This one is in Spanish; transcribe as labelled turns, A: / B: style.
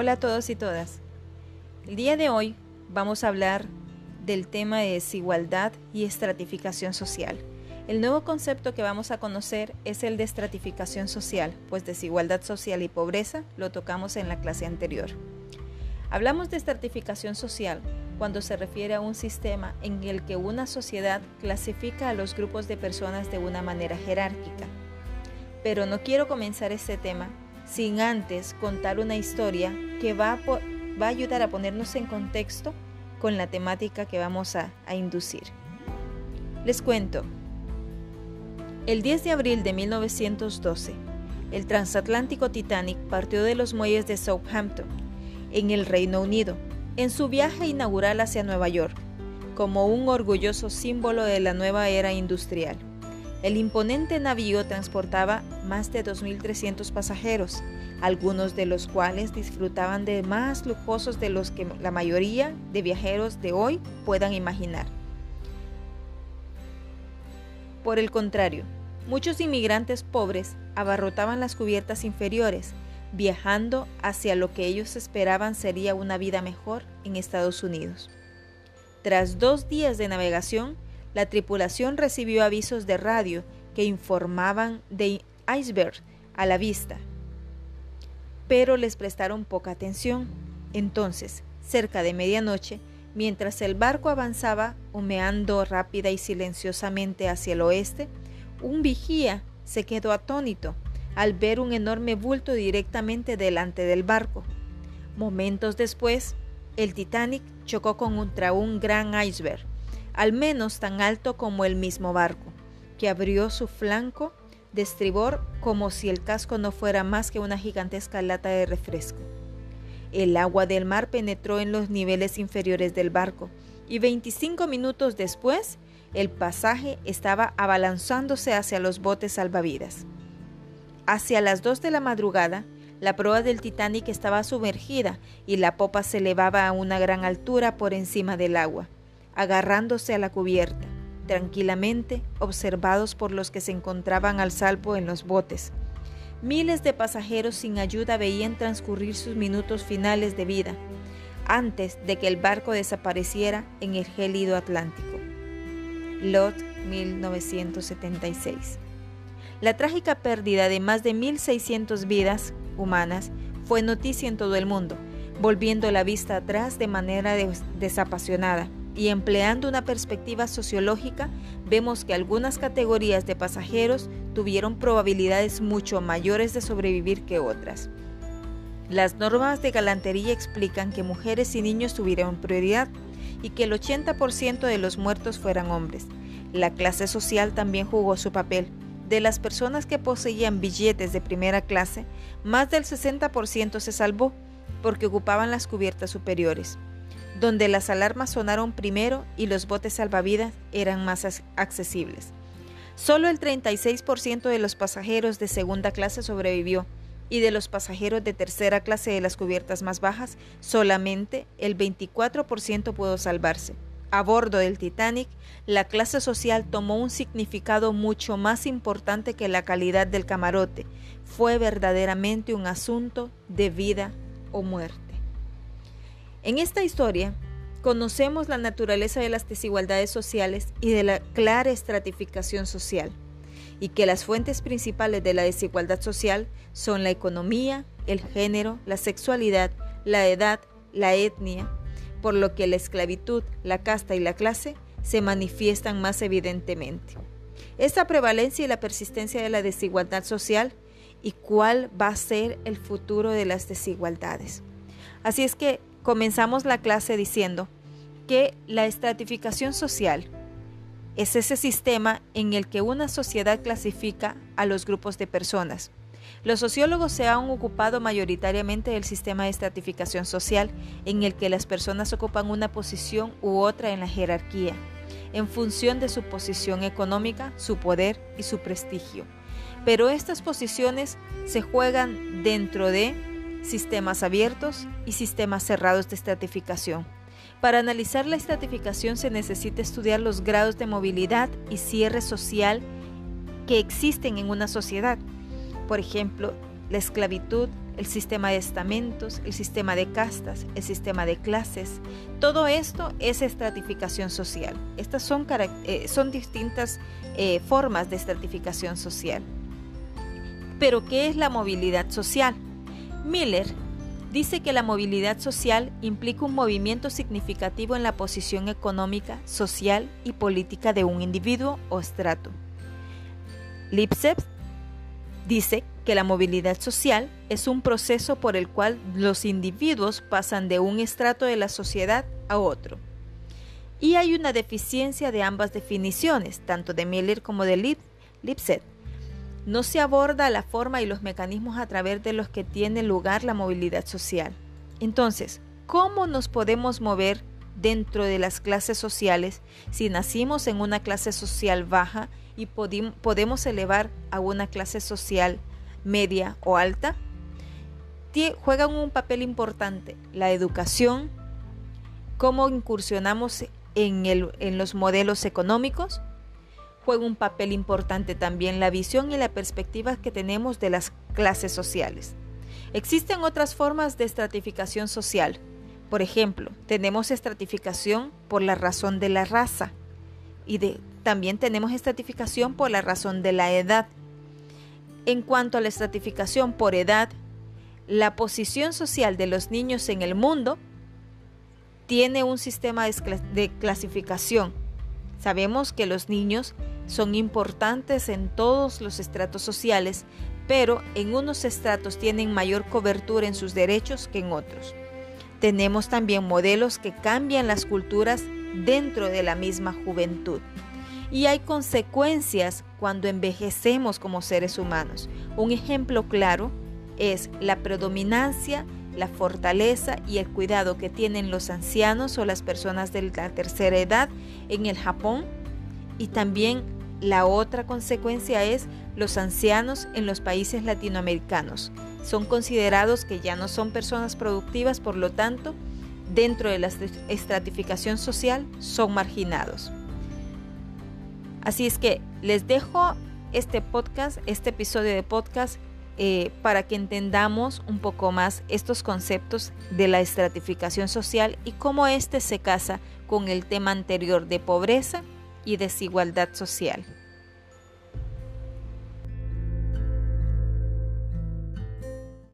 A: Hola a todos y todas. El día de hoy vamos a hablar del tema de desigualdad y estratificación social. El nuevo concepto que vamos a conocer es el de estratificación social, pues desigualdad social y pobreza lo tocamos en la clase anterior. Hablamos de estratificación social cuando se refiere a un sistema en el que una sociedad clasifica a los grupos de personas de una manera jerárquica. Pero no quiero comenzar este tema sin antes contar una historia que va a, va a ayudar a ponernos en contexto con la temática que vamos a, a inducir. Les cuento. El 10 de abril de 1912, el transatlántico Titanic partió de los muelles de Southampton, en el Reino Unido, en su viaje inaugural hacia Nueva York, como un orgulloso símbolo de la nueva era industrial. El imponente navío transportaba más de 2.300 pasajeros, algunos de los cuales disfrutaban de más lujosos de los que la mayoría de viajeros de hoy puedan imaginar. Por el contrario, muchos inmigrantes pobres abarrotaban las cubiertas inferiores, viajando hacia lo que ellos esperaban sería una vida mejor en Estados Unidos. Tras dos días de navegación, la tripulación recibió avisos de radio que informaban de iceberg a la vista, pero les prestaron poca atención. Entonces, cerca de medianoche, mientras el barco avanzaba humeando rápida y silenciosamente hacia el oeste, un vigía se quedó atónito al ver un enorme bulto directamente delante del barco. Momentos después, el Titanic chocó contra un gran iceberg al menos tan alto como el mismo barco, que abrió su flanco de estribor como si el casco no fuera más que una gigantesca lata de refresco. El agua del mar penetró en los niveles inferiores del barco y 25 minutos después el pasaje estaba abalanzándose hacia los botes salvavidas. Hacia las 2 de la madrugada, la proa del Titanic estaba sumergida y la popa se elevaba a una gran altura por encima del agua agarrándose a la cubierta, tranquilamente observados por los que se encontraban al salvo en los botes. Miles de pasajeros sin ayuda veían transcurrir sus minutos finales de vida, antes de que el barco desapareciera en el gélido Atlántico. Lot 1976. La trágica pérdida de más de 1.600 vidas humanas fue noticia en todo el mundo, volviendo la vista atrás de manera desapasionada y empleando una perspectiva sociológica, vemos que algunas categorías de pasajeros tuvieron probabilidades mucho mayores de sobrevivir que otras. Las normas de galantería explican que mujeres y niños tuvieron prioridad y que el 80% de los muertos fueran hombres. La clase social también jugó su papel. De las personas que poseían billetes de primera clase, más del 60% se salvó porque ocupaban las cubiertas superiores donde las alarmas sonaron primero y los botes salvavidas eran más accesibles. Solo el 36% de los pasajeros de segunda clase sobrevivió y de los pasajeros de tercera clase de las cubiertas más bajas, solamente el 24% pudo salvarse. A bordo del Titanic, la clase social tomó un significado mucho más importante que la calidad del camarote. Fue verdaderamente un asunto de vida o muerte. En esta historia conocemos la naturaleza de las desigualdades sociales y de la clara estratificación social, y que las fuentes principales de la desigualdad social son la economía, el género, la sexualidad, la edad, la etnia, por lo que la esclavitud, la casta y la clase se manifiestan más evidentemente. Esta prevalencia y la persistencia de la desigualdad social y cuál va a ser el futuro de las desigualdades. Así es que comenzamos la clase diciendo que la estratificación social es ese sistema en el que una sociedad clasifica a los grupos de personas. Los sociólogos se han ocupado mayoritariamente del sistema de estratificación social en el que las personas ocupan una posición u otra en la jerarquía, en función de su posición económica, su poder y su prestigio. Pero estas posiciones se juegan dentro de sistemas abiertos y sistemas cerrados de estratificación. Para analizar la estratificación se necesita estudiar los grados de movilidad y cierre social que existen en una sociedad. Por ejemplo, la esclavitud, el sistema de estamentos, el sistema de castas, el sistema de clases. Todo esto es estratificación social. Estas son, eh, son distintas eh, formas de estratificación social. Pero, ¿qué es la movilidad social? Miller dice que la movilidad social implica un movimiento significativo en la posición económica, social y política de un individuo o estrato. Lipset dice que la movilidad social es un proceso por el cual los individuos pasan de un estrato de la sociedad a otro. Y hay una deficiencia de ambas definiciones, tanto de Miller como de Lipset. No se aborda la forma y los mecanismos a través de los que tiene lugar la movilidad social. Entonces, ¿cómo nos podemos mover dentro de las clases sociales si nacimos en una clase social baja y podemos elevar a una clase social media o alta, juegan un papel importante la educación, cómo incursionamos en, en los modelos económicos, juega un papel importante también la visión y la perspectiva que tenemos de las clases sociales. Existen otras formas de estratificación social. Por ejemplo, tenemos estratificación por la razón de la raza y de también tenemos estratificación por la razón de la edad. En cuanto a la estratificación por edad, la posición social de los niños en el mundo tiene un sistema de clasificación. Sabemos que los niños son importantes en todos los estratos sociales, pero en unos estratos tienen mayor cobertura en sus derechos que en otros. Tenemos también modelos que cambian las culturas dentro de la misma juventud y hay consecuencias cuando envejecemos como seres humanos. Un ejemplo claro es la predominancia, la fortaleza y el cuidado que tienen los ancianos o las personas de la tercera edad en el Japón y también la otra consecuencia es los ancianos en los países latinoamericanos. Son considerados que ya no son personas productivas, por lo tanto, dentro de la estratificación social son marginados. Así es que les dejo este podcast, este episodio de podcast, eh, para que entendamos un poco más estos conceptos de la estratificación social y cómo éste se casa con el tema anterior de pobreza y desigualdad social.